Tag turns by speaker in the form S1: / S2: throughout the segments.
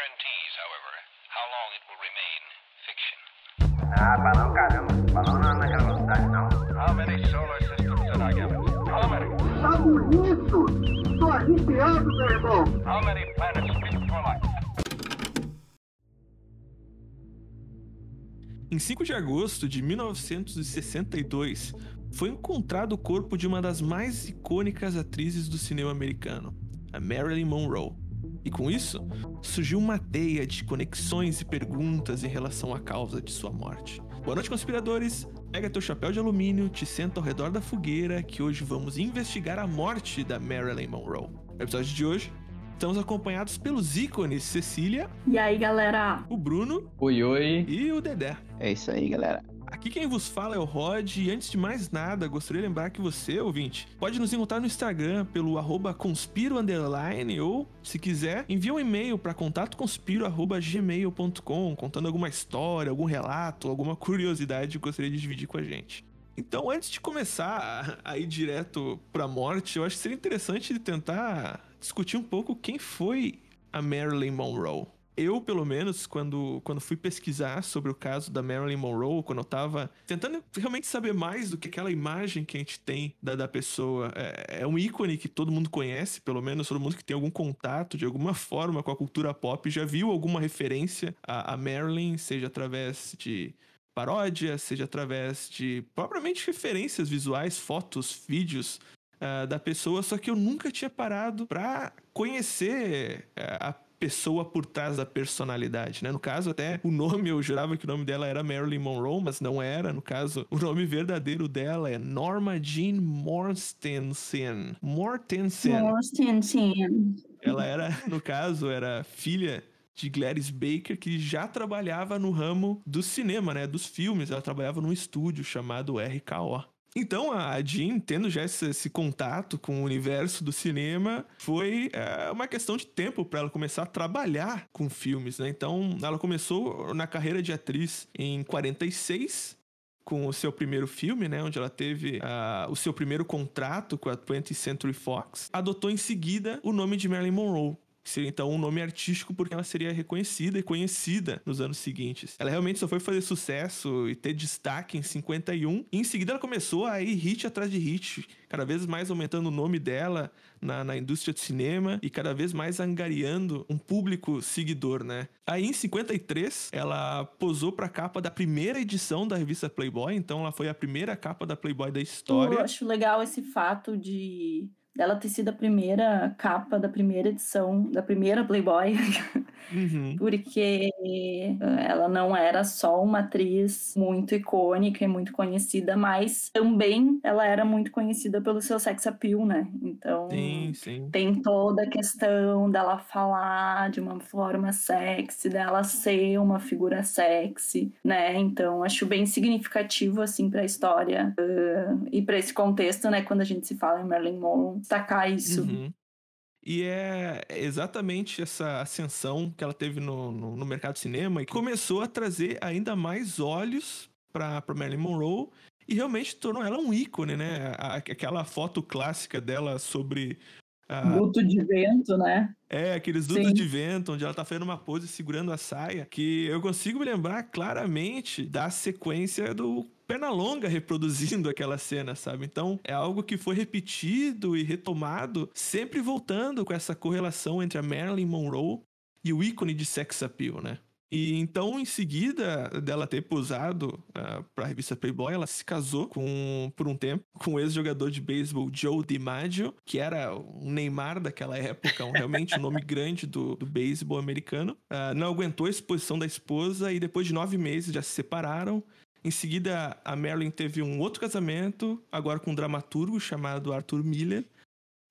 S1: guarantees, however, how long it will remain fiction.
S2: Ah, balão caramba. Balão não naquela velocidade, não.
S1: How many solar systems did I give it? How many?
S2: Tá bonito! Tô arrepiado, meu irmão.
S1: How many planets fit for life?
S3: Em 5 de agosto de 1962, foi encontrado o corpo de uma das mais icônicas atrizes do cinema americano, a Marilyn Monroe. E com isso, surgiu uma teia de conexões e perguntas em relação à causa de sua morte. Boa noite, conspiradores! Pega teu chapéu de alumínio, te senta ao redor da fogueira que hoje vamos investigar a morte da Marilyn Monroe. No episódio de hoje, estamos acompanhados pelos ícones Cecília,
S4: E aí, galera?
S3: o Bruno
S5: Oi, oi.
S3: e o Dedé.
S5: É isso aí, galera.
S3: Aqui quem vos fala é o Rod e antes de mais nada, gostaria de lembrar que você, ouvinte, pode nos encontrar no Instagram pelo arroba conspiro underline ou, se quiser, envia um e-mail para contatoconspiro.gmail.com contando alguma história, algum relato, alguma curiosidade que gostaria de dividir com a gente. Então, antes de começar a ir direto pra morte, eu acho que seria interessante tentar discutir um pouco quem foi a Marilyn Monroe. Eu, pelo menos, quando, quando fui pesquisar sobre o caso da Marilyn Monroe, quando eu tava tentando realmente saber mais do que aquela imagem que a gente tem da, da pessoa, é, é um ícone que todo mundo conhece, pelo menos todo mundo que tem algum contato de alguma forma com a cultura pop já viu alguma referência a, a Marilyn, seja através de paródia, seja através de propriamente referências visuais, fotos, vídeos ah, da pessoa, só que eu nunca tinha parado pra conhecer eh, a pessoa por trás da personalidade, né? No caso, até o nome, eu jurava que o nome dela era Marilyn Monroe, mas não era. No caso, o nome verdadeiro dela é Norma Jean Mortensen. Mortensen.
S4: Mortensen.
S3: Ela era, no caso, era filha de Gladys Baker, que já trabalhava no ramo do cinema, né? Dos filmes. Ela trabalhava num estúdio chamado RKO. Então a Jean, tendo já esse, esse contato com o universo do cinema, foi é, uma questão de tempo para ela começar a trabalhar com filmes, né? Então ela começou na carreira de atriz em 46, com o seu primeiro filme, né, onde ela teve ah, o seu primeiro contrato com a 20th Century Fox, adotou em seguida o nome de Marilyn Monroe. Que Seria então um nome artístico porque ela seria reconhecida e conhecida nos anos seguintes. Ela realmente só foi fazer sucesso e ter destaque em 51. E em seguida ela começou a ir hit atrás de hit, cada vez mais aumentando o nome dela na, na indústria de cinema e cada vez mais angariando um público seguidor, né? Aí em 53 ela posou pra capa da primeira edição da revista Playboy, então ela foi a primeira capa da Playboy da
S4: Eu
S3: história.
S4: acho legal esse fato de dela ter sido a primeira capa da primeira edição, da primeira Playboy,
S3: Uhum.
S4: porque eh, ela não era só uma atriz muito icônica e muito conhecida, mas também ela era muito conhecida pelo seu sex appeal, né? Então,
S3: Sim, sim.
S4: tem toda a questão dela falar de uma forma sexy, dela ser uma figura sexy, né? Então acho bem significativo assim para a história eh, e para esse contexto, né? Quando a gente se fala em Marilyn Monroe, destacar isso.
S3: Uhum. E é exatamente essa ascensão que ela teve no, no, no mercado de cinema e começou a trazer ainda mais olhos para Marilyn Monroe e realmente tornou ela um ícone, né? Aquela foto clássica dela sobre.
S4: Luto de vento, né?
S3: é, aqueles dutos
S4: Sim.
S3: de vento, onde ela tá fazendo uma pose segurando a saia, que eu consigo me lembrar claramente da sequência do Pernalonga reproduzindo aquela cena, sabe? Então é algo que foi repetido e retomado, sempre voltando com essa correlação entre a Marilyn Monroe e o ícone de sex appeal, né? E então, em seguida dela ter posado uh, para a revista Playboy, ela se casou com, por um tempo com o ex-jogador de beisebol Joe DiMaggio, que era um Neymar daquela época, um, realmente um nome grande do, do beisebol americano. Uh, não aguentou a exposição da esposa e depois de nove meses já se separaram. Em seguida, a Marilyn teve um outro casamento, agora com um dramaturgo chamado Arthur Miller,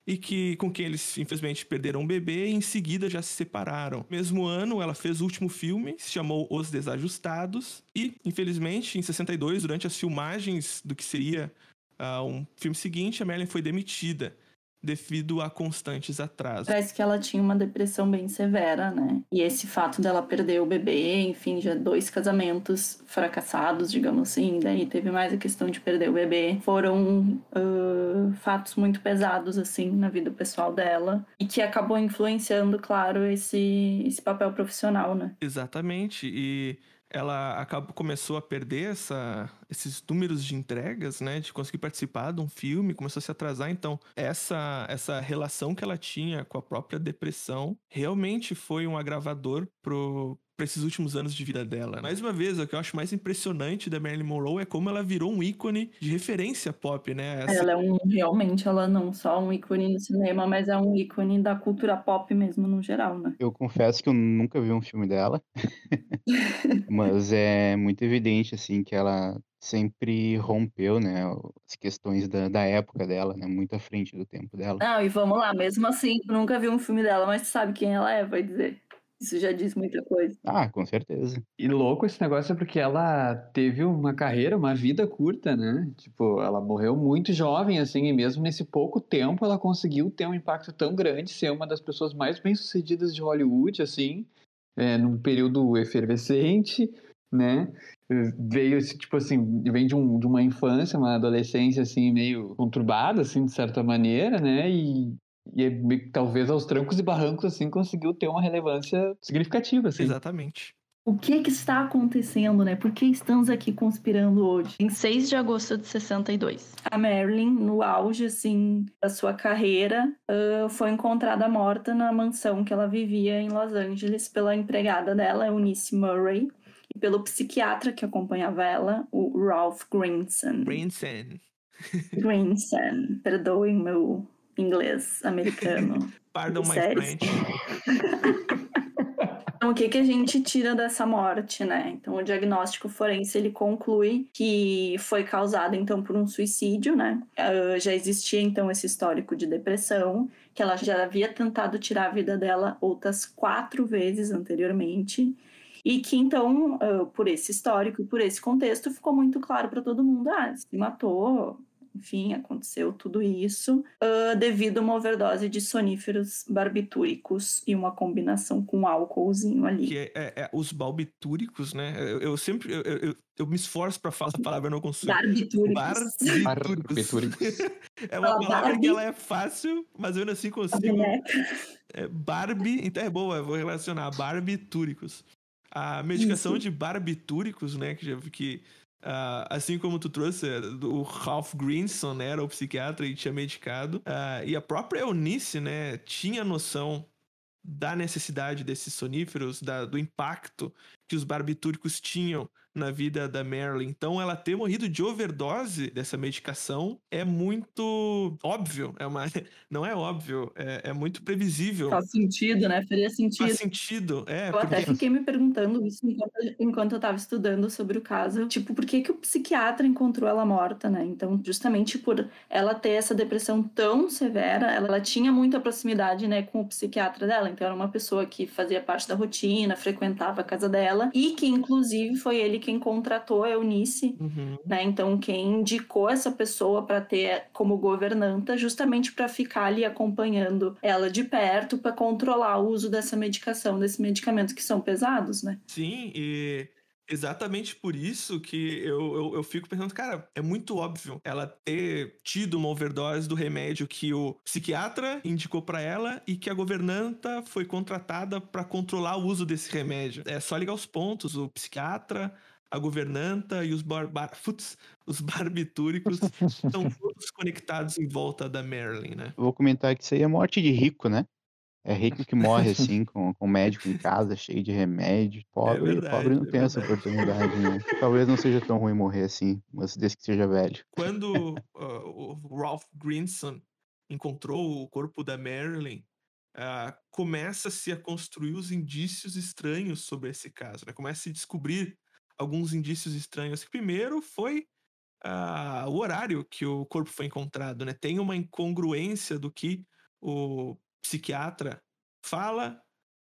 S3: e que com quem eles infelizmente perderam um bebê e em seguida já se separaram. Mesmo ano, ela fez o último filme, se chamou Os Desajustados, e infelizmente em 62, durante as filmagens do que seria ah, um filme seguinte, a Marilyn foi demitida. Devido a constantes atrasos.
S4: Parece que ela tinha uma depressão bem severa, né? E esse fato dela perder o bebê, enfim, já dois casamentos fracassados, digamos assim, daí teve mais a questão de perder o bebê, foram uh, fatos muito pesados, assim, na vida pessoal dela e que acabou influenciando, claro, esse, esse papel profissional, né?
S3: Exatamente. E ela acabou, começou a perder essa, esses números de entregas, né? De conseguir participar de um filme, começou a se atrasar. Então, essa, essa relação que ela tinha com a própria depressão realmente foi um agravador pro, para esses últimos anos de vida dela. Né? Mais uma vez, o que eu acho mais impressionante da Marilyn Monroe é como ela virou um ícone de referência pop, né?
S4: Essa... Ela é um realmente, ela não só um ícone no cinema, mas é um ícone da cultura pop mesmo no geral, né?
S5: Eu confesso que eu nunca vi um filme dela, mas é muito evidente assim que ela sempre rompeu, né, as questões da, da época dela, né, muito à frente do tempo dela.
S4: Não, e vamos lá, mesmo assim, nunca vi um filme dela, mas sabe quem ela é, vai dizer. Isso já diz muita coisa.
S5: Ah, com certeza.
S6: E louco esse negócio é porque ela teve uma carreira, uma vida curta, né? Tipo, ela morreu muito jovem, assim, e mesmo nesse pouco tempo ela conseguiu ter um impacto tão grande, ser uma das pessoas mais bem-sucedidas de Hollywood, assim, é, num período efervescente, né? Veio, tipo assim, vem de, um, de uma infância, uma adolescência, assim, meio conturbada, assim, de certa maneira, né? E e é talvez aos trancos e barrancos, assim, conseguiu ter uma relevância significativa, assim.
S3: Exatamente.
S4: O que que está acontecendo, né? Por que estamos aqui conspirando hoje? Em 6 de agosto de 62, a Marilyn, no auge, assim, da sua carreira, uh, foi encontrada morta na mansão que ela vivia em Los Angeles pela empregada dela, Eunice Murray, e pelo psiquiatra que acompanhava ela, o Ralph Greenson.
S3: Greenson.
S4: Greenson. Perdoem meu inglês americano.
S3: Pardon my French.
S4: Então, o que, que a gente tira dessa morte, né? Então, o diagnóstico forense, ele conclui que foi causado, então, por um suicídio, né? Uh, já existia, então, esse histórico de depressão, que ela já havia tentado tirar a vida dela outras quatro vezes anteriormente, e que, então, uh, por esse histórico e por esse contexto, ficou muito claro para todo mundo, ah, se matou enfim, aconteceu tudo isso uh, devido a uma overdose de soníferos barbitúricos e uma combinação com álcoolzinho ali.
S3: Que é, é, é os barbitúricos, né? Eu, eu sempre eu, eu, eu, me esforço para falar a palavra, eu não consigo.
S4: Barbitúricos.
S6: Barbitúricos.
S3: é uma Fala palavra Barbie. que ela é fácil, mas eu ainda assim consigo. É, Barbie, então é boa, eu vou relacionar barbitúricos. A medicação Isso. de barbitúricos, né, que, que Uh, assim como tu trouxe, o Ralph Greenson né, era o psiquiatra e tinha medicado. Uh, e a própria Eunice, né, tinha noção da necessidade desses soníferos, da, do impacto que os barbitúricos tinham na vida da Marilyn. Então, ela ter morrido de overdose dessa medicação é muito óbvio. É uma, não é óbvio, é, é muito previsível.
S4: Faz sentido, né? Faria sentido.
S3: Faz sentido, é.
S4: Eu porque... até fiquei me perguntando isso enquanto, enquanto eu estava estudando sobre o caso. Tipo, por que, que o psiquiatra encontrou ela morta, né? Então, justamente por ela ter essa depressão tão severa, ela, ela tinha muita proximidade, né, com o psiquiatra dela. Então, era uma pessoa que fazia parte da rotina, frequentava a casa dela e que, inclusive, foi ele quem contratou a Eunice, uhum. né? Então, quem indicou essa pessoa para ter como governanta, justamente para ficar ali acompanhando ela de perto, para controlar o uso dessa medicação, desses medicamentos que são pesados, né?
S3: Sim, e exatamente por isso que eu, eu, eu, fico pensando, cara, é muito óbvio ela ter tido uma overdose do remédio que o psiquiatra indicou para ela e que a governanta foi contratada para controlar o uso desse remédio. É só ligar os pontos, o psiquiatra, a governanta e os, bar, bar putz, os barbitúricos estão todos conectados em volta da Marilyn, né?
S5: vou comentar que isso aí é morte de rico, né? É rico que morre assim, com, com médico em casa, cheio de remédio. Pobre, é verdade, pobre não é tem essa oportunidade, né? Talvez não seja tão ruim morrer assim, mas desde que seja velho.
S3: Quando uh, o Ralph Greenson encontrou o corpo da Marilyn, uh, começa-se a construir os indícios estranhos sobre esse caso, né? Começa a se descobrir alguns indícios estranhos. Primeiro foi uh, o horário que o corpo foi encontrado, né? Tem uma incongruência do que o psiquiatra fala,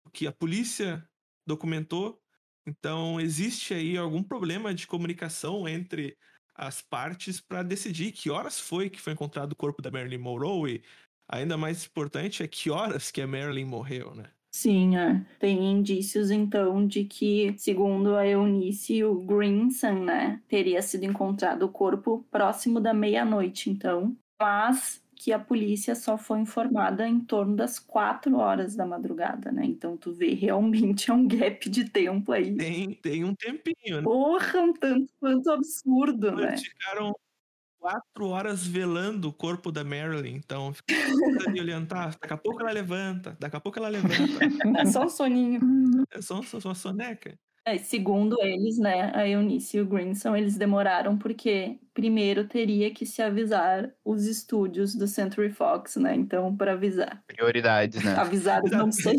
S3: o que a polícia documentou. Então, existe aí algum problema de comunicação entre as partes para decidir que horas foi que foi encontrado o corpo da Marilyn Monroe. ainda mais importante é que horas que a Marilyn morreu, né?
S4: Sim, é. tem indícios então de que, segundo a Eunice e o Greenson, né, teria sido encontrado o corpo próximo da meia-noite, então, mas que a polícia só foi informada em torno das quatro horas da madrugada, né? Então tu vê realmente é um gap de tempo aí.
S3: Tem, tem um tempinho, né?
S4: Porra, um tanto quanto absurdo, né?
S3: Eles ficaram quatro horas velando o corpo da Marilyn. Então, fica ali olhando, tá, daqui a pouco ela levanta, daqui a pouco ela levanta.
S4: É só um soninho.
S3: É só, só, só uma soneca.
S4: É, segundo eles, né, a Eunice e o Greenson, eles demoraram porque primeiro teria que se avisar os estúdios do Century Fox, né? Então, para avisar.
S5: Prioridades, né?
S4: Avisar, não sei.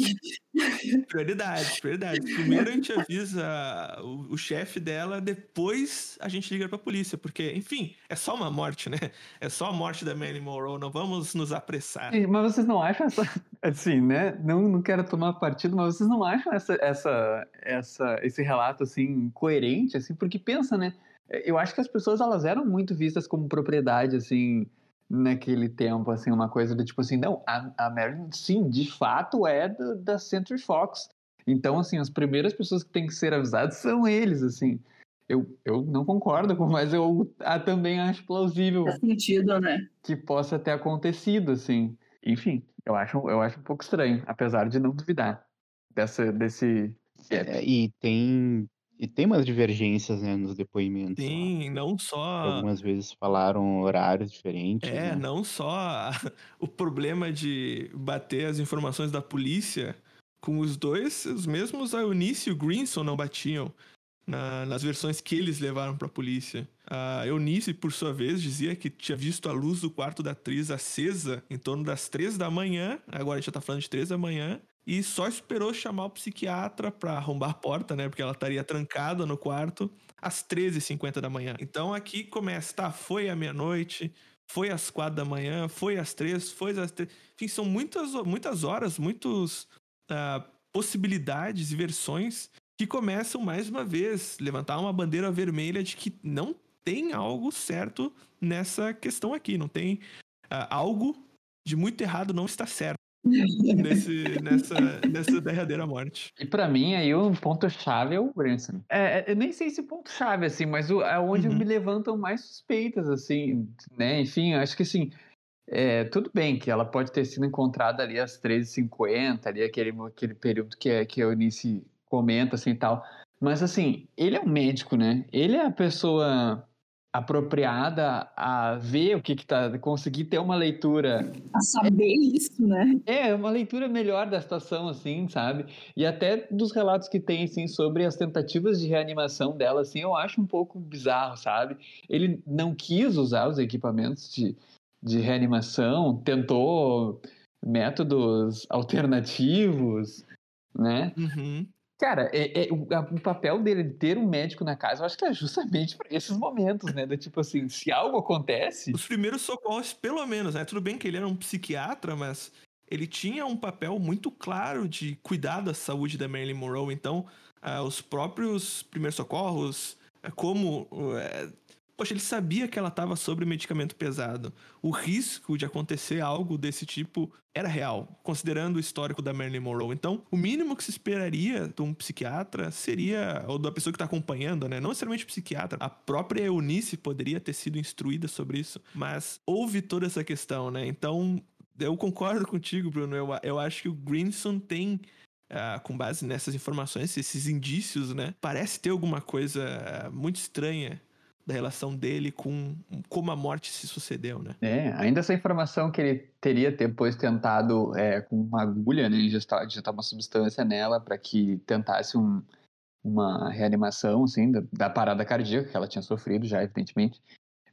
S3: Prioridades, prioridades. Primeiro a gente avisa o, o chefe dela, depois a gente liga pra polícia, porque, enfim, é só uma morte, né? É só a morte da Marilyn Monroe, não vamos nos apressar.
S6: Sim, Mas vocês não acham essa. Assim, né? Não, não quero tomar partido, mas vocês não acham essa, essa, essa, esse relato, assim, coerente, assim? Porque pensa, né? Eu acho que as pessoas, elas eram muito vistas como propriedade, assim, naquele tempo, assim, uma coisa do tipo assim, não, a, a Marilyn, sim, de fato é do, da Century Fox. Então, assim, as primeiras pessoas que têm que ser avisadas são eles, assim. Eu, eu não concordo com, mas eu ah, também acho plausível
S4: Faz sentido, né?
S6: que possa ter acontecido, assim. Enfim, eu acho, eu acho um pouco estranho, apesar de não duvidar dessa, desse.
S5: É, e tem e tem umas divergências, né, nos depoimentos. lá.
S3: Sim, não só.
S5: Algumas vezes falaram horários diferentes.
S3: É,
S5: né?
S3: não só o problema de bater as informações da polícia com os dois, os mesmos a Eunice e o Greenson não batiam na- nas versões que eles levaram pra polícia. A Eunice, por sua vez, dizia que tinha visto a luz do quarto da atriz acesa em torno das três da manhã, agora a gente já tá falando de três da manhã, e só esperou chamar o psiquiatra pra arrombar a porta, né, porque ela estaria trancada no quarto às 13h50 da manhã. Então aqui começa, tá, foi à meia-noite, foi às quatro da manhã, foi às três, foi às três. Enfim, são muitas, muitas horas, muitas possibilidades e versões que começam mais uma vez levantar uma bandeira vermelha de que não tem algo certo nessa questão aqui, não tem ah, algo de muito errado não está certo nesse, nessa, nessa derradeira morte.
S6: E pra mim, aí, o ponto-chave é o Branson. É, é, eu nem sei se ponto-chave, assim, mas o, é onde
S3: Uhum.
S6: me levantam mais suspeitas, assim, né? Enfim, eu acho que, assim, é, tudo bem que ela pode ter sido encontrada ali às 13h50, ali aquele, aquele período que, é- que a Eunice comenta, assim, e tal. Mas, assim, ele é um médico, né? Ele é a pessoa apropriada a ver o que que tá, conseguir ter uma leitura
S4: A saber isso, né?
S6: é, uma leitura melhor da situação, assim, sabe? E até dos relatos que tem, assim, sobre as tentativas de reanimação dela, assim, eu acho um pouco bizarro, sabe? Ele não quis usar os equipamentos de, de reanimação, tentou métodos alternativos, né?
S3: Uhum.
S6: Cara, é, é- o, a- o papel dele de ter um médico na casa, eu acho que é justamente para esses momentos, né? Do tipo assim, se algo acontece,
S3: Os primeiros socorros, pelo menos, né? Tudo bem que ele era um psiquiatra, mas ele tinha um papel muito claro de cuidar da saúde da Marilyn Monroe. Então, ah, os próprios primeiros socorros, ah, como. eh, poxa, ele sabia que ela estava sobre medicamento pesado. O risco de acontecer algo desse tipo era real, considerando o histórico da Marilyn Monroe. Então, o mínimo que se esperaria de um psiquiatra seria, ou da pessoa que está acompanhando, né? Não necessariamente o psiquiatra. A própria Eunice poderia ter sido instruída sobre isso, mas houve toda essa questão, né? Então, eu concordo contigo, Bruno. Eu, eu acho que o Greenson tem. ah, com base nessas informações, esses indícios, né? Parece ter alguma coisa ah, muito estranha da relação dele com como a morte se sucedeu, né?
S6: É, ainda essa informação que ele teria depois tentado é, com uma agulha, né, injetar, injetar uma substância nela para que tentasse um- uma reanimação, assim, da, da parada cardíaca que ela tinha sofrido já, evidentemente.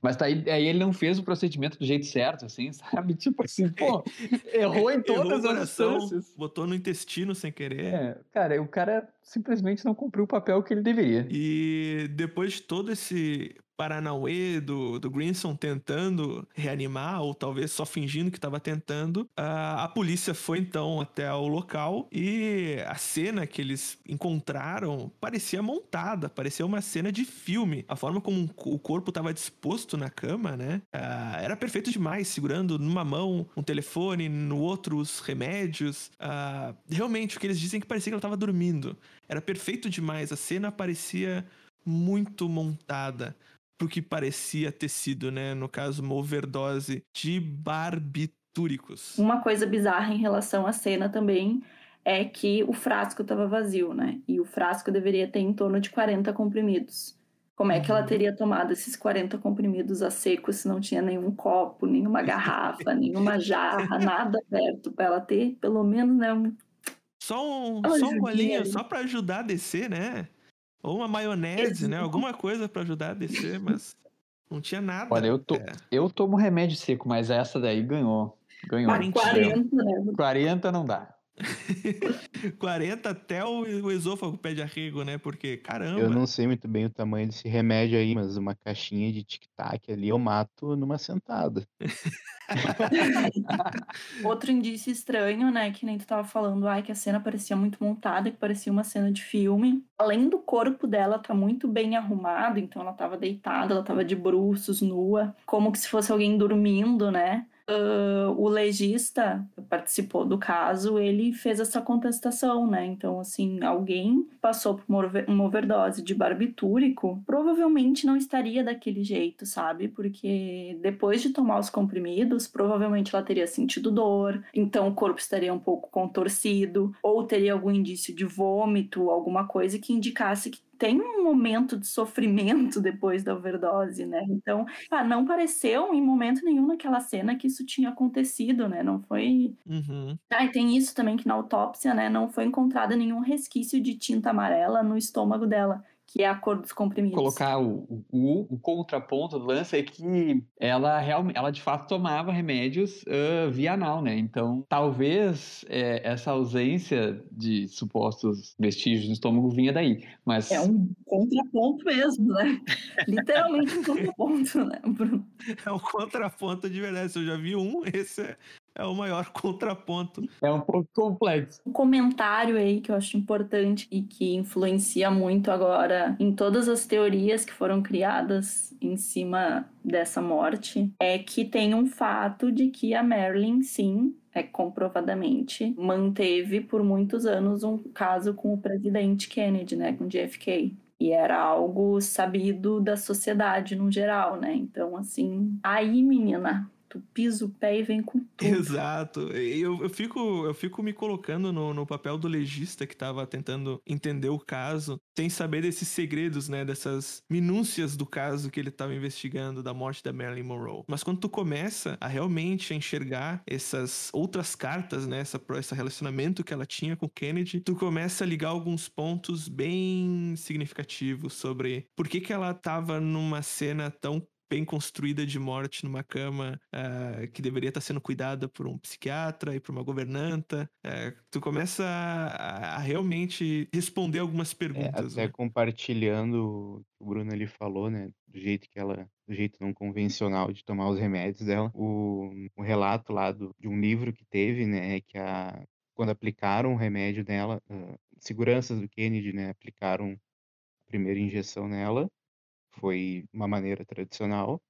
S6: Mas tá aí, aí ele não fez o procedimento do jeito certo, assim, sabe? Tipo assim, pô, errou em
S3: Errou
S6: todas as
S3: coração,
S6: instâncias.
S3: botou no intestino sem querer.
S6: É, cara, o cara simplesmente não cumpriu o papel que ele deveria.
S3: E depois de todo esse Paranauê do, do Grinson tentando reanimar, ou talvez só fingindo que estava tentando. A, a polícia foi então até o local e a cena que eles encontraram parecia montada, parecia uma cena de filme. A forma como o corpo estava disposto na cama, né? Uh, era perfeito demais, segurando numa mão um telefone, no outro os remédios. Uh, realmente, o que eles dizem é que parecia que ela estava dormindo. Era perfeito demais, a cena parecia muito montada pro que parecia ter sido, né? No caso, uma overdose de barbitúricos.
S4: Uma coisa bizarra em relação à cena também é que o frasco estava vazio, né? E o frasco deveria ter em torno de 40 comprimidos. Como é que ela uhum. teria tomado esses 40 comprimidos a seco se não tinha nenhum copo, nenhuma garrafa, nenhuma jarra, nada perto para ela ter pelo menos né, um...
S3: Só um, só um bolinho, só para ajudar a descer, né? Ou uma maionese, né? Alguma coisa para ajudar a descer, mas não tinha nada.
S6: Olha, eu, to, é. eu tomo remédio seco, mas essa daí ganhou. Ganhou.
S4: 40, né?
S6: 40 não dá.
S3: 40 até o, o esôfago pede arrego, né? Porque, caramba.
S5: Eu não sei muito bem o tamanho desse remédio aí, mas uma caixinha de tic-tac ali eu mato numa sentada.
S4: Outro indício estranho, né? Que nem tu tava falando, ai, que a cena parecia muito montada, que parecia uma cena de filme. Além do corpo dela tá muito bem arrumado, então ela tava deitada, ela tava de bruços, nua, como que se fosse alguém dormindo, né? Uh, o legista participou do caso, ele fez essa contestação, né? Então, assim, alguém passou por uma overdose de barbitúrico, provavelmente não estaria daquele jeito, sabe? Porque depois de tomar os comprimidos, provavelmente ela teria sentido dor, então o corpo estaria um pouco contorcido, ou teria algum indício de vômito, alguma coisa que indicasse que tem um momento de sofrimento depois da overdose, né? Então, ah, não pareceu em momento nenhum naquela cena que isso tinha acontecido, né? Não foi.
S3: Uhum.
S4: Ah, e tem isso também que na autópsia, né? Não foi encontrado nenhum resquício de tinta amarela no estômago dela que é a cor dos comprimidos.
S6: Colocar o, o, o contraponto do lance é que ela realmente, ela de fato tomava remédios uh, via anal, né? Então, talvez é, essa ausência de supostos vestígios no estômago vinha daí, mas...
S4: É um contraponto mesmo, né? Literalmente um contraponto, né, Bruno?
S3: É um contraponto de verdade. Se eu já vi um, esse é, é o maior contraponto.
S6: É um pouco complexo.
S4: Um comentário aí que eu acho importante e que influencia muito agora em todas as teorias que foram criadas em cima dessa morte é que tem um fato de que a Marilyn, sim, é comprovadamente manteve por muitos anos um caso com o presidente Kennedy, né, com JFK. E era algo sabido da sociedade no geral, né? Então, assim, aí, menina, tu pisa o pé e vem com tudo.
S3: Exato. Eu, eu, fico, eu fico me colocando no, no papel do legista que estava tentando entender o caso, sem saber desses segredos, né? Dessas minúcias do caso que ele estava investigando da morte da Marilyn Monroe. Mas quando tu começa a realmente enxergar essas outras cartas, né? Essa, esse relacionamento que ela tinha com Kennedy, tu começa a ligar alguns pontos bem significativos sobre por que, que ela estava numa cena tão bem construída de morte numa cama uh, que deveria estar sendo cuidada por um psiquiatra e por uma governanta. Uh, tu começa a, a, realmente responder algumas é, perguntas.
S5: É, até né? compartilhando o que o Bruno ali falou, né? Do jeito que ela do jeito não convencional de tomar os remédios dela. O, o relato lá do, de um livro que teve, né, é que a, quando aplicaram o remédio nela, uh, seguranças do Kennedy, né, aplicaram a primeira injeção nela foi uma maneira tradicional,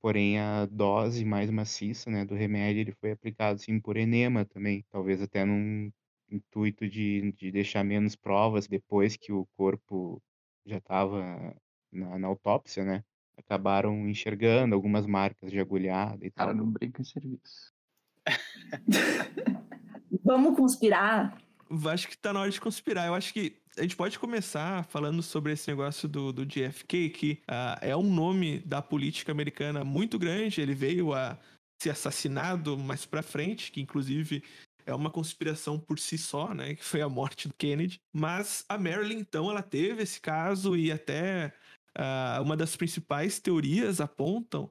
S5: porém a dose mais maciça, né, do remédio ele foi aplicado assim por enema também, talvez até num intuito de, de deixar menos provas depois que o corpo já estava na, na, autópsia, né? Acabaram enxergando algumas marcas de agulhada e
S6: tal.
S5: Cara,
S6: não brinca em serviço.
S4: Vamos conspirar?
S3: Acho que tá na hora de conspirar. Eu acho que a gente pode começar falando sobre esse negócio do, do JFK, que uh, é um nome da política americana muito grande. Ele veio a ser assassinado mais pra frente, que inclusive é uma conspiração por si só, né? Que foi a morte do Kennedy. Mas a Marilyn, então, ela teve esse caso e até uh, uma das principais teorias apontam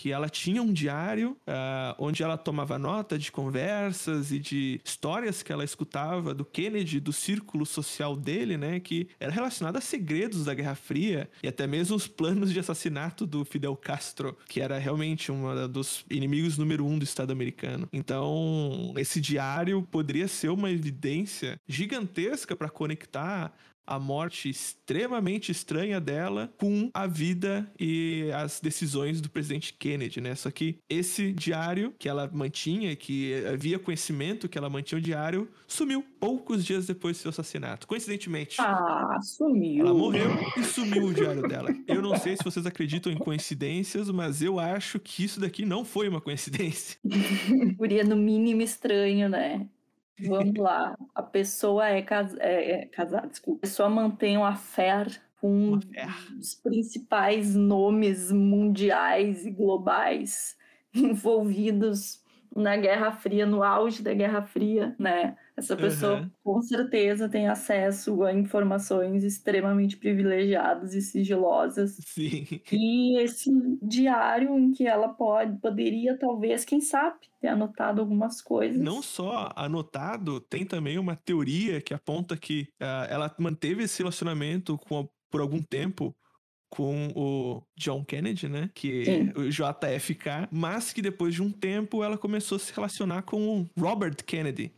S3: que ela tinha um diário uh, onde ela tomava nota de conversas e de histórias que ela escutava do Kennedy, do círculo social dele, né, que era relacionado a segredos da Guerra Fria e até mesmo os planos de assassinato do Fidel Castro, que era realmente um dos inimigos número um do Estado americano. Então, esse diário poderia ser uma evidência gigantesca para conectar a morte extremamente estranha dela com a vida e as decisões do presidente Kennedy, né? Só que esse diário que ela mantinha, que havia conhecimento que ela mantinha o diário, sumiu poucos dias depois do seu assassinato. Coincidentemente.
S4: Ah, sumiu.
S3: Ela morreu e sumiu o diário dela. Eu não sei se vocês acreditam em coincidências, mas eu acho que isso daqui não foi uma coincidência.
S4: Seria no mínimo estranho, né? Vamos lá. A pessoa é, cas é, é casada, desculpa. A pessoa mantém uma fé com dos principais nomes mundiais e globais envolvidos na Guerra Fria, no auge da Guerra Fria, né? Essa pessoa uhum. com certeza tem acesso a informações extremamente privilegiadas e sigilosas.
S3: Sim.
S4: E esse diário em que ela pode, poderia talvez, quem sabe, ter anotado algumas coisas.
S3: Não só anotado, tem também uma teoria que aponta que uh, ela manteve esse relacionamento com, por algum tempo com o John Kennedy, né? Que Sim. o JFK, mas que depois de um tempo ela começou a se relacionar com o Robert Kennedy,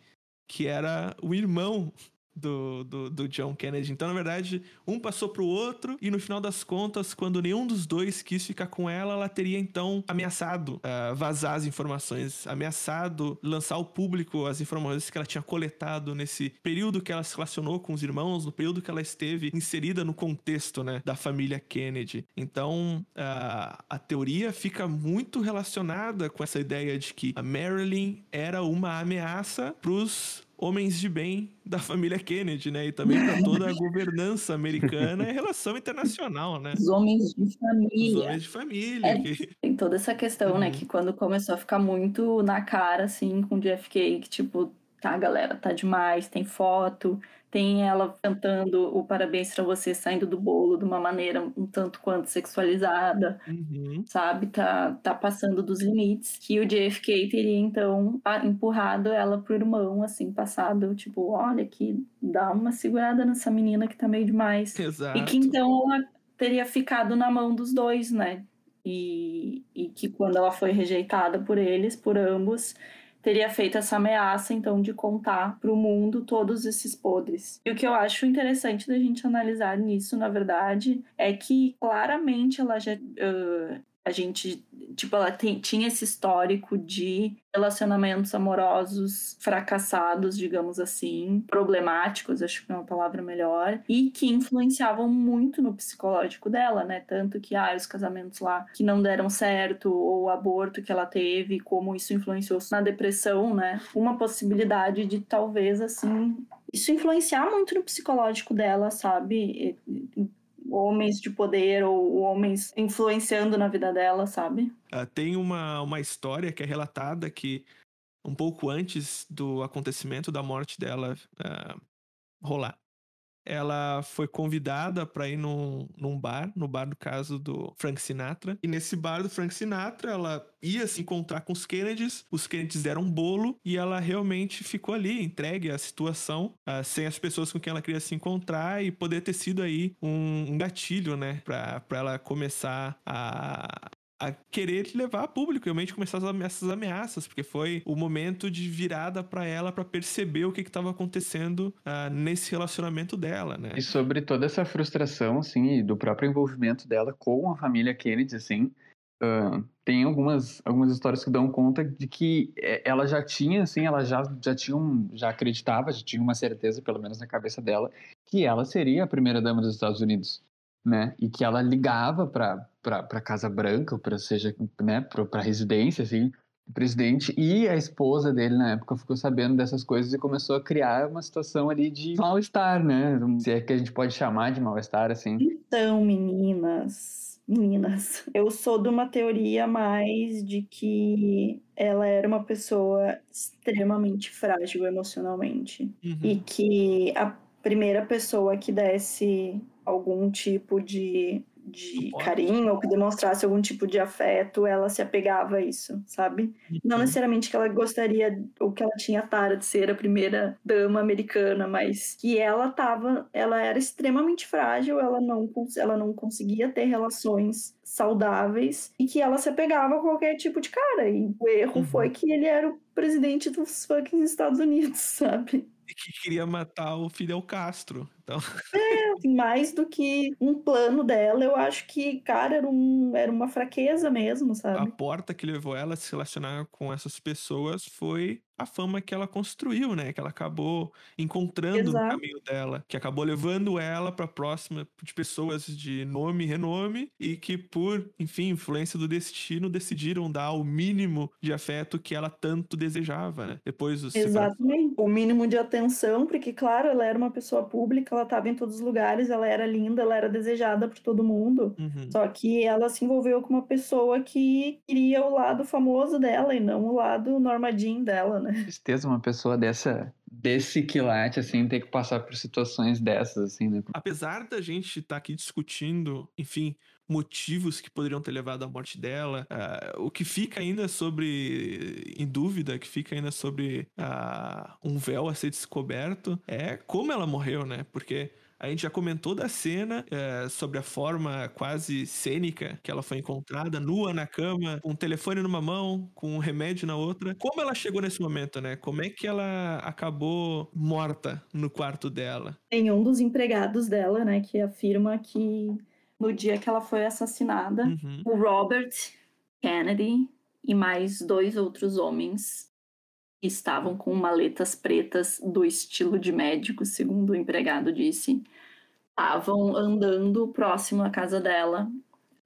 S3: que era o irmão do, do, do, John Kennedy. Então, na verdade, um passou pro outro, e no final das contas, quando nenhum dos dois quis ficar com ela, ela teria então ameaçado uh, vazar as informações, ameaçado lançar ao público as informações que ela tinha coletado nesse período que ela se relacionou com os irmãos, no período que ela esteve inserida no contexto né, da família Kennedy. Então, uh, a teoria fica muito relacionada com essa ideia de que a Marilyn era uma ameaça pros homens de bem da família Kennedy, né? E também para toda a governança americana e relação internacional, né?
S4: Os homens de família.
S3: Os homens de família.
S4: É, que... Tem toda essa questão, né, uhum. né? Que quando começou a ficar muito na cara, assim, com o JFK, que tipo, tá, galera, tá demais, tem foto, tem ela cantando o parabéns para você saindo do bolo de uma maneira um tanto quanto sexualizada,
S3: uhum.
S4: sabe? Tá, tá passando dos limites. Que o JFK teria então empurrado ela pro irmão, assim, passado, tipo, olha que dá uma segurada nessa menina que tá meio demais.
S3: Exato.
S4: E que então ela teria ficado na mão dos dois, né? E, e que quando ela foi rejeitada por eles, por ambos, teria feito essa ameaça, então, de contar para o mundo todos esses podres. E o que eu acho interessante da gente analisar nisso, na verdade, é que claramente ela já. Uh, a gente, tipo, ela tem, tinha esse histórico de relacionamentos amorosos fracassados, digamos assim, problemáticos, acho que é uma palavra melhor, e que influenciavam muito no psicológico dela, né? Tanto que, ah, os casamentos lá que não deram certo, ou o aborto que ela teve, como isso influenciou na depressão, né? Uma possibilidade de talvez, assim, isso influenciar muito no psicológico dela, sabe? Homens de poder ou homens influenciando na vida dela, sabe?
S3: Uh, tem uma, uma história que é relatada que um pouco antes do acontecimento da morte dela uh, rolar, ela foi convidada para ir num, num bar, no bar do caso do Frank Sinatra. E nesse bar do Frank Sinatra, ela ia se encontrar com os Kennedys, os Kennedys deram um bolo e ela realmente ficou ali, entregue à situação, uh, sem as pessoas com quem ela queria se encontrar e poder ter sido aí um, um gatilho, né, pra ela começar a, a querer levar a público, realmente começar essas ameaças, porque foi o momento de virada para ela para perceber o que estava acontecendo uh, nesse relacionamento dela, né?
S6: E sobre toda essa frustração, assim, do próprio envolvimento dela com a família Kennedy, assim, uh, tem algumas, algumas histórias que dão conta de que é, ela já tinha, assim, ela já, já tinha um, já acreditava, já tinha uma certeza, pelo menos na cabeça dela, que ela seria a primeira dama dos Estados Unidos né? E que ela ligava para para Casa Branca, para seja, né, para residência assim, o presidente e a esposa dele na época ficou sabendo dessas coisas e começou a criar uma situação ali de mal-estar, né? Se é que a gente pode chamar de mal-estar assim.
S4: Então, meninas, meninas, eu sou de uma teoria mais de que ela era uma pessoa extremamente frágil emocionalmente
S3: uhum.
S4: e que a primeira pessoa que desse algum tipo de de
S3: Suporte.
S4: carinho ou que demonstrasse algum tipo de afeto, ela se apegava a isso, sabe? Não
S3: Uhum.
S4: necessariamente que ela gostaria ou que ela tinha a tara de ser a primeira dama americana, mas que ela tava, ela era extremamente frágil, ela não, ela não conseguia ter relações saudáveis e que ela se apegava a qualquer tipo de cara. E o erro
S3: Uhum.
S4: foi que ele era o presidente dos fucking Estados Unidos, sabe?
S3: E que queria matar o Fidel Castro. Então,
S4: Assim, mais do que um plano dela, eu acho que, cara, era, um, era uma fraqueza mesmo,
S3: a
S4: sabe?
S3: porta que levou ela a se relacionar com essas pessoas foi a fama que ela construiu, né? Que ela acabou encontrando no
S4: Exato.
S3: caminho dela, que acabou levando ela para próxima de pessoas de nome e renome e que por, enfim, influência do destino decidiram dar o mínimo de afeto que ela tanto desejava, né? Depois dos
S4: Exatamente. O mínimo de atenção, porque, claro, ela era uma pessoa pública, ela estava em todos os lugares, ela era linda, ela era desejada por todo mundo.
S3: Uhum.
S4: Só que ela se envolveu com uma pessoa que queria o lado famoso dela e não o lado Norma Jean dela, né?
S6: Tristeza uma pessoa dessa, desse quilate, assim, ter que passar por situações dessas, assim, né?
S3: apesar da gente estar aqui discutindo, enfim, motivos que poderiam ter levado à morte dela, ah, o que fica ainda sobre, em dúvida, que fica ainda sobre ah, um véu a ser descoberto, é como ela morreu, né? Porque a gente já comentou da cena eh, sobre a forma quase cênica que ela foi encontrada, nua na cama, com um telefone numa mão, com um remédio na outra. Como ela chegou nesse momento, né? Como é que ela acabou morta no quarto dela?
S4: Tem um dos empregados dela, né, que afirma que no dia que ela foi assassinada,
S3: Uhum.
S4: o Robert Kennedy e mais dois outros homens estavam com maletas pretas do estilo de médico, segundo o empregado disse, estavam andando próximo à casa dela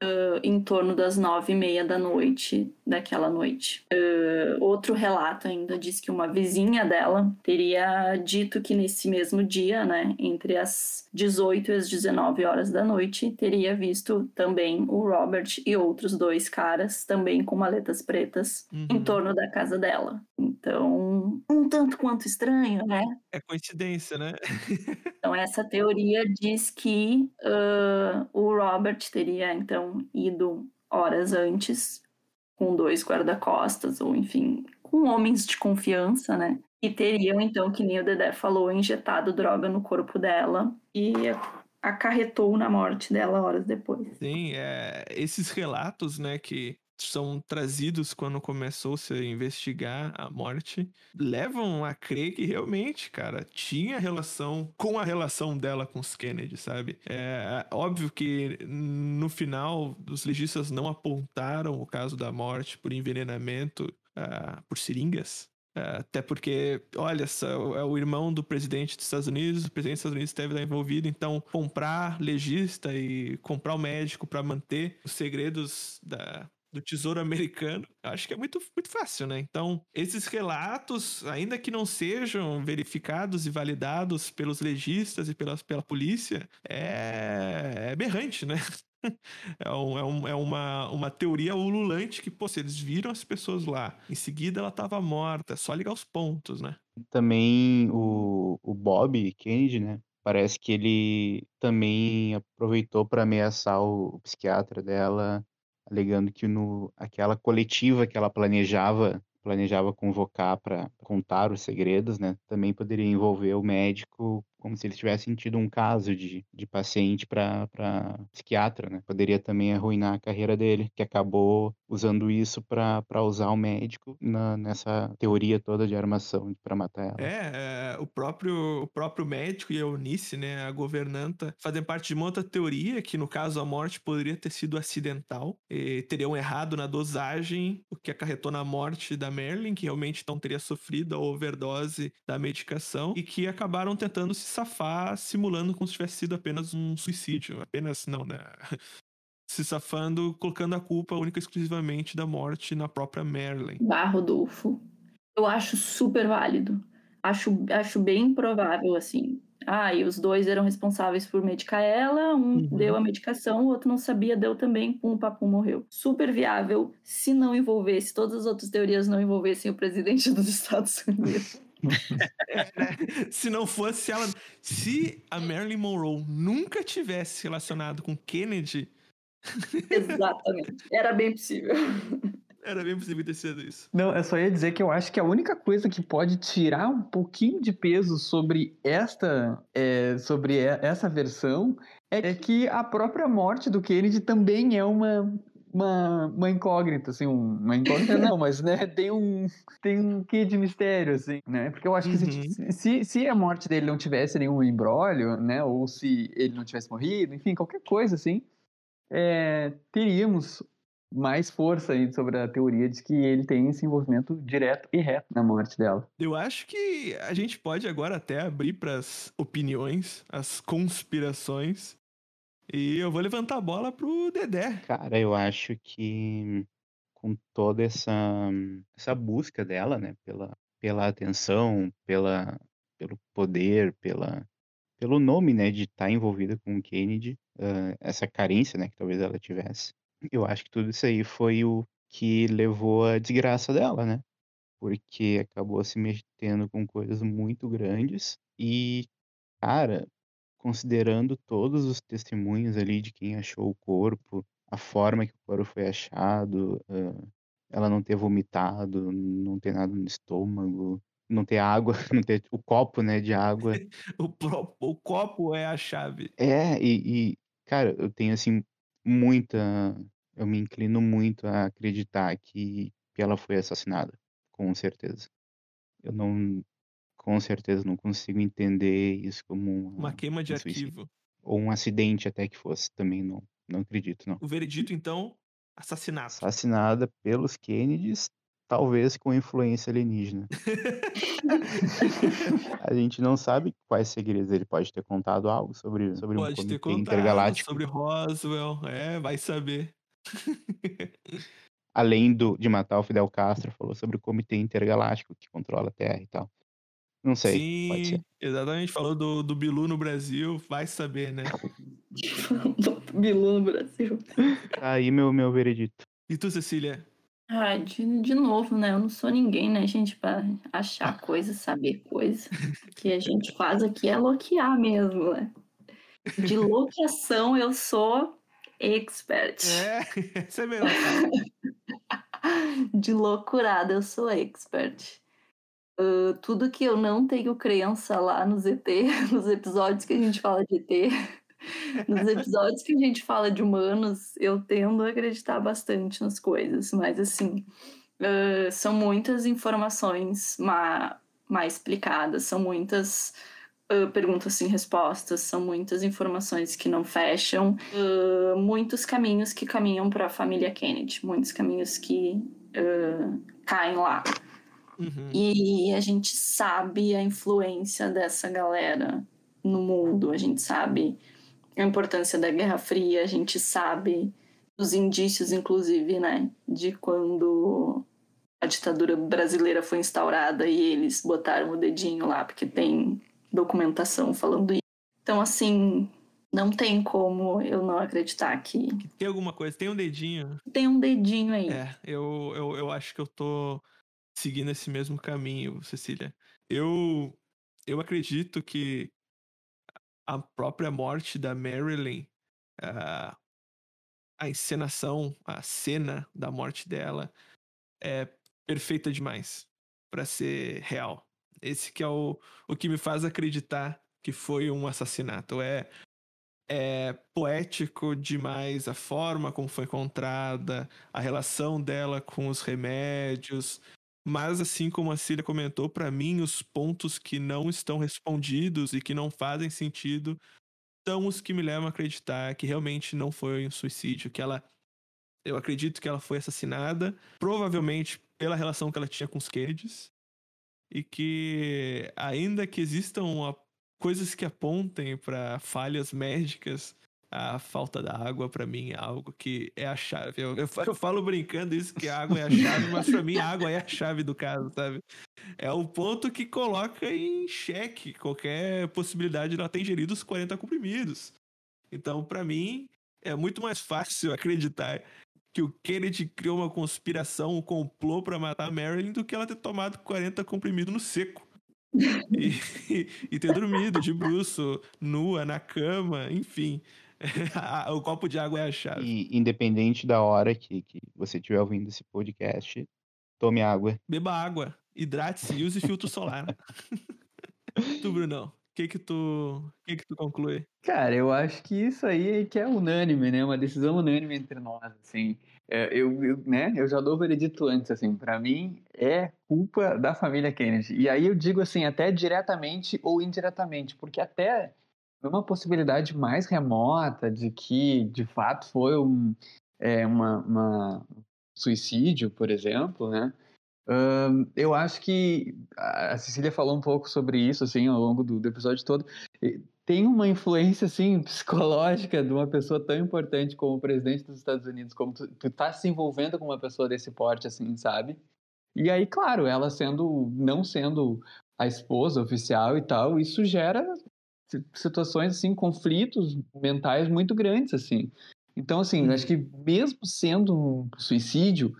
S4: ah, em torno das nove e meia da noite daquela noite. Ah, outro relato ainda diz que uma vizinha dela teria dito que nesse mesmo dia, né, entre as 18 e as 19 horas da noite, teria visto também o Robert e outros dois caras, também com maletas pretas, em
S3: Uhum.
S4: torno da casa dela. Então, um tanto quanto estranho, né?
S3: É coincidência, né?
S4: Então, essa teoria diz que ah, o Robert teria, então, ido horas antes com dois guarda-costas, ou enfim, com homens de confiança, né? E teriam, então, que nem o Dedé falou, injetado droga no corpo dela e acarretou na morte dela horas depois.
S3: Sim, é, esses relatos, né, que são trazidos quando começou-se a investigar a morte, levam a crer que realmente, cara, tinha relação com a relação dela com os Kennedy, sabe? É óbvio que no final os legistas não apontaram o caso da morte por envenenamento ah, por seringas, é, Até porque, olha, é o irmão do presidente dos Estados Unidos, o presidente dos Estados Unidos deve estar envolvido, então comprar legista e comprar o médico para manter os segredos da, do tesouro americano, eu acho que é muito, muito fácil, né? Então, esses relatos, ainda que não sejam verificados e validados pelos legistas e pelas, pela polícia, é, é berrante, né? É, um- é um- é uma, uma teoria ululante que, pô, se eles viram as pessoas lá, em seguida ela tava morta, é só ligar os pontos, né?
S5: Também o, o Bob Kennedy, né? Parece que ele também aproveitou para ameaçar o, psiquiatra dela, alegando que no aquela coletiva que ela planejava planejava convocar para contar os segredos, né? Também poderia envolver o médico como se eles tivessem tido um caso de, de paciente para psiquiatra, né? Poderia também arruinar a carreira dele, que acabou usando isso para usar o médico na, nessa teoria toda de armação para matar ela.
S3: É, é, o, próprio, o próprio médico e a Eunice, né, a governanta, fazem parte de uma outra teoria, que no caso a morte poderia ter sido acidental, teriam errado na dosagem, o que acarretou na morte da Marilyn, que realmente não teria sofrido a overdose da medicação, e que acabaram tentando se safar, simulando como se tivesse sido apenas um suicídio. Apenas, não, né? Se safando, colocando a culpa única e exclusivamente da morte na própria Marilyn.
S4: Bah, Rodolfo. Eu acho super válido. Acho, acho bem provável, assim. Ah, e os dois eram responsáveis por medicar ela, um
S3: Uhum.
S4: deu a medicação, o outro não sabia, deu também, pum, papo morreu. Super viável, se não envolvesse, todas as outras teorias não envolvessem o presidente dos Estados Unidos.
S3: se não fosse ela. Se a Marilyn Monroe nunca tivesse se relacionado com Kennedy,
S4: Exatamente. Era bem possível.
S3: Era bem possível ter sido isso.
S6: Não, eu só ia dizer que eu acho que a única coisa que pode tirar um pouquinho de peso sobre esta, é, sobre essa versão é que a própria morte do Kennedy também é uma, uma, uma incógnita, assim, um, uma incógnita não, mas né, tem um tem um quê de mistério, assim, né? Porque eu acho que uhum. se, se, se, a morte dele não tivesse nenhum embrólio, né, ou se ele não tivesse morrido, enfim, qualquer coisa assim, é, teríamos mais força aí sobre a teoria de que ele tem esse envolvimento direto e reto na morte dela.
S3: Eu acho que a gente pode agora até abrir para as opiniões, as conspirações. E eu vou levantar a bola pro Dedé.
S5: Cara, eu acho que com toda essa, essa busca dela, né, pela, pela atenção, pela, pelo poder, pela, pelo nome, né, de estar tá envolvida com o Kennedy, uh, essa carência, né, que talvez ela tivesse, eu acho que tudo isso aí foi o que levou à desgraça dela, né? Porque acabou se metendo com coisas muito grandes e, cara, considerando todos os testemunhos ali de quem achou o corpo, a forma que o corpo foi achado, uh, ela não ter vomitado, não ter nada no estômago, não ter água, não ter o copo, né, de água.
S3: o, pro, o copo é a chave.
S5: É, e, e, cara, eu tenho assim muita. Eu me inclino muito a acreditar que, que ela foi assassinada, com certeza. Eu não, com certeza, não consigo entender isso como uma,
S3: uma queima de um arquivo.
S5: Ou um acidente até que fosse, também não, não acredito, não.
S3: O veredito, então, assassinato.
S5: Assassinada pelos Kennedys, talvez com influência alienígena. a gente não sabe quais segredos ele pode ter contado algo sobre, sobre
S3: pode
S5: um comitê
S3: contado,
S5: intergaláctico.
S3: Sobre Roswell, é, vai saber.
S5: Além do, de matar o Fidel Castro, falou sobre o comitê intergaláctico que controla a Terra e tal. Não sei,
S3: Sim,
S5: pode ser.
S3: exatamente. Falou do, do Bilu no Brasil, vai saber, né?
S4: Bilu no Brasil.
S5: Tá aí meu, meu veredito.
S3: E tu, Cecília?
S4: Ah, de, de novo, né? Eu não sou ninguém, né, gente, pra achar coisa, saber coisa. O que a gente faz aqui é loquear mesmo, né? De loqueação eu sou expert.
S3: É, isso é melhor.
S4: De loucurada eu sou expert. Uh, tudo que eu não tenho crença lá nos ET, nos episódios que a gente fala de ET, nos episódios que a gente fala de humanos, eu tendo a acreditar bastante nas coisas, mas assim, uh, são muitas informações mal, mal explicadas, são muitas uh, perguntas sem respostas, são muitas informações que não fecham, uh, muitos caminhos que caminham para a família Kennedy, muitos caminhos que caem lá. Uhum. E a gente sabe a influência dessa galera no mundo, a gente sabe a importância da Guerra Fria, a gente sabe dos indícios, inclusive, né, de quando a ditadura brasileira foi instaurada e eles botaram o dedinho lá, porque tem documentação falando isso. Então, assim, não tem como eu não acreditar que.
S3: Tem alguma coisa, tem um dedinho.
S4: Tem um dedinho aí.
S3: É, eu, eu, eu acho que eu tô seguindo esse mesmo caminho, Cecília. Eu, eu acredito que a própria morte da Marilyn, a, a encenação, a cena da morte dela é perfeita demais para ser real. Esse que é o, o que me faz acreditar que foi um assassinato. É, é poético demais a forma como foi encontrada, a relação dela com os remédios, mas, assim como a Cília comentou, para mim, os pontos que não estão respondidos e que não fazem sentido são os que me levam a acreditar que realmente não foi um suicídio, que ela. Eu acredito que ela foi assassinada, provavelmente pela relação que ela tinha com os Kennedys, e que, ainda que existam coisas que apontem para falhas médicas a falta da água para mim é algo que é a chave. Eu, eu, eu, falo brincando isso que a água é a chave, mas para mim a água é a chave do caso, sabe? É o ponto que coloca em xeque qualquer possibilidade de ela ter ingerido os 40 comprimidos. Então, para mim, é muito mais fácil acreditar que o Kennedy criou uma conspiração, um complô para matar a Marilyn do que ela ter tomado 40 comprimidos no seco. e, e, ter dormido de bruxo, nua, na cama, enfim. o copo de água é a chave.
S5: E independente da hora que, que você estiver ouvindo esse podcast, tome água.
S3: Beba água, hidrate-se e use filtro solar. tu, Brunão, o que que tu, que que tu conclui?
S6: Cara, eu acho que isso aí é que é unânime, né? Uma decisão unânime entre nós, assim. É, eu, eu, né? eu já dou o veredito antes, assim. Pra mim, é culpa da família Kennedy. E aí eu digo, assim, até diretamente ou indiretamente, porque até numa possibilidade mais remota de que, de fato, foi um é, uma, uma suicídio, por exemplo, né? Ahn, eu acho que a Cecília falou um pouco sobre isso, assim, ao longo do, do episódio todo. Tem uma influência, assim, psicológica de uma pessoa tão importante como o presidente dos Estados Unidos, como tu, tu tá se envolvendo com uma pessoa desse porte, assim, sabe? E aí, claro, ela sendo, não sendo a esposa oficial e tal, isso gera situações, assim, conflitos mentais muito grandes, assim. Então, assim, acho que mesmo sendo um suicídio,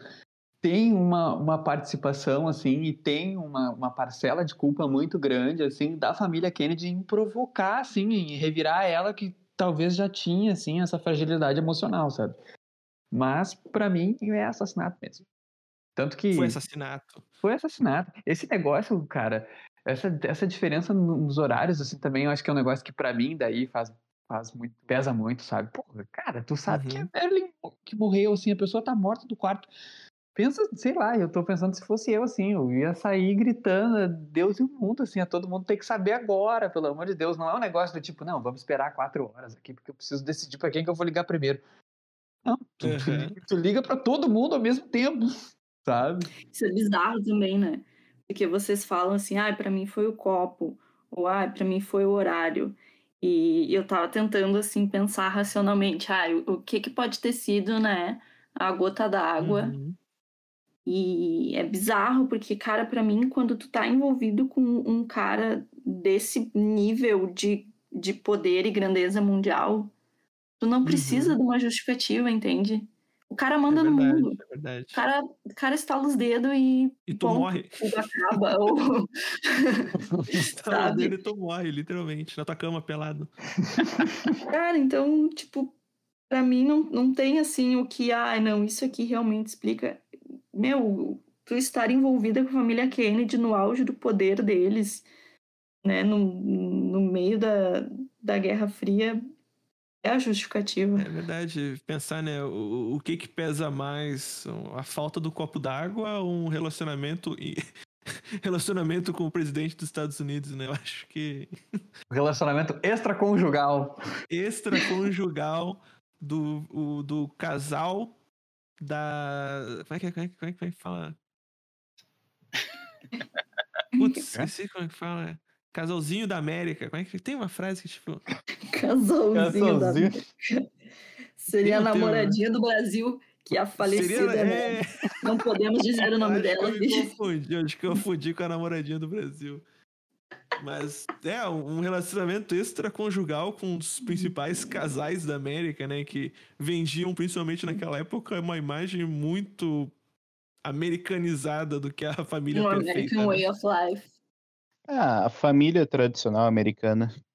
S6: tem uma, uma participação, assim, e tem uma, uma parcela de culpa muito grande, assim, da família Kennedy em provocar, assim, em revirar ela que talvez já tinha, assim, essa fragilidade emocional, sabe? Mas, pra mim, é assassinato mesmo. Tanto que
S3: Foi assassinato.
S6: foi assassinato. Esse negócio, cara, essa, essa diferença no- nos horários, assim, também eu acho que é um negócio que pra mim daí faz, faz muito, pesa muito, sabe? Porra, cara, tu sabe que
S3: Uhum.
S6: a Marilyn que morreu, assim, a pessoa tá morta do quarto. Pensa, sei lá, eu tô pensando se fosse eu, assim, eu ia sair gritando, Deus e o mundo, assim, a todo mundo tem que saber agora, pelo amor de Deus. Não é um negócio do tipo, não, vamos esperar quatro horas aqui, porque eu preciso decidir pra quem que eu vou ligar primeiro. Não, tu,
S3: Uhum.
S6: liga, tu liga pra todo mundo ao mesmo tempo, sabe?
S4: Isso é bizarro também, né? Porque vocês falam assim, ah, pra mim foi o copo, ou ah, pra mim foi o horário. E eu tava tentando, assim, pensar racionalmente, ah, o, que que pode ter sido, né? A gota d'água.
S3: Uhum.
S4: E é bizarro, porque, cara, pra mim, quando tu tá envolvido com um cara desse nível de, de poder e grandeza mundial, tu não precisa de uma justificativa, entende? O cara manda
S3: é
S4: no
S3: verdade,
S4: mundo.
S3: é verdade.
S4: O cara, o cara estala os dedos e
S3: E tu
S4: ponto,
S3: morre.
S4: tudo acaba. ou...
S3: Estala
S4: Sabe?
S3: dele e tu morre, literalmente, na tua cama, pelado.
S4: Cara, então, tipo, pra mim não, não tem assim o que, ah, não, isso aqui realmente explica. Meu, tu estar envolvida com a família Kennedy no auge do poder deles, né, no, no meio da, da Guerra Fria, é a justificativa.
S3: É verdade, pensar, né, o, o que que pesa mais, a falta do copo d'água ou um relacionamento e relacionamento com o presidente dos Estados Unidos, né? Eu acho que
S6: Relacionamento extraconjugal.
S3: extraconjugal do, o, do casal da. Como é que, como é, que- como é que fala? Putz, esqueci como é que fala. Casalzinho da América. Como é que tem uma frase que tipo.
S4: Casalzinho da
S6: Casalzinho.
S4: Seria a
S3: né?
S4: namoradinha do Brasil, que é a falecida,
S3: Seria,
S4: né?
S3: é,
S4: Não podemos dizer o nome
S3: acho que
S4: dela.
S3: eu confundi, acho que eu confundi com a namoradinha do Brasil. Mas é um relacionamento extraconjugal com um dos principais casais da América, né? Que vendiam, principalmente naquela época, uma imagem muito americanizada do que a família
S4: Um
S3: perfeita.
S4: American
S3: né?
S4: Way of Life.
S5: Ah, a família tradicional americana.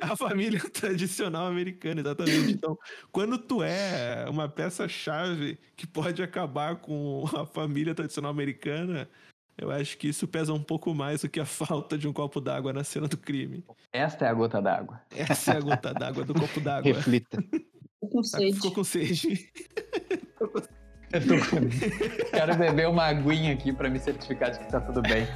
S3: A família tradicional americana, exatamente. Então, quando tu é uma peça-chave que pode acabar com a família tradicional americana, eu acho que isso pesa um pouco mais do que a falta de um copo d'água na cena do crime.
S6: Esta é a gota d'água.
S3: Essa é a gota d'água do copo d'água.
S5: Reflita.
S4: Com sede.
S3: Ficou com sede.
S6: Eu tô com... Quero beber uma aguinha aqui pra me certificar de que tá tudo bem.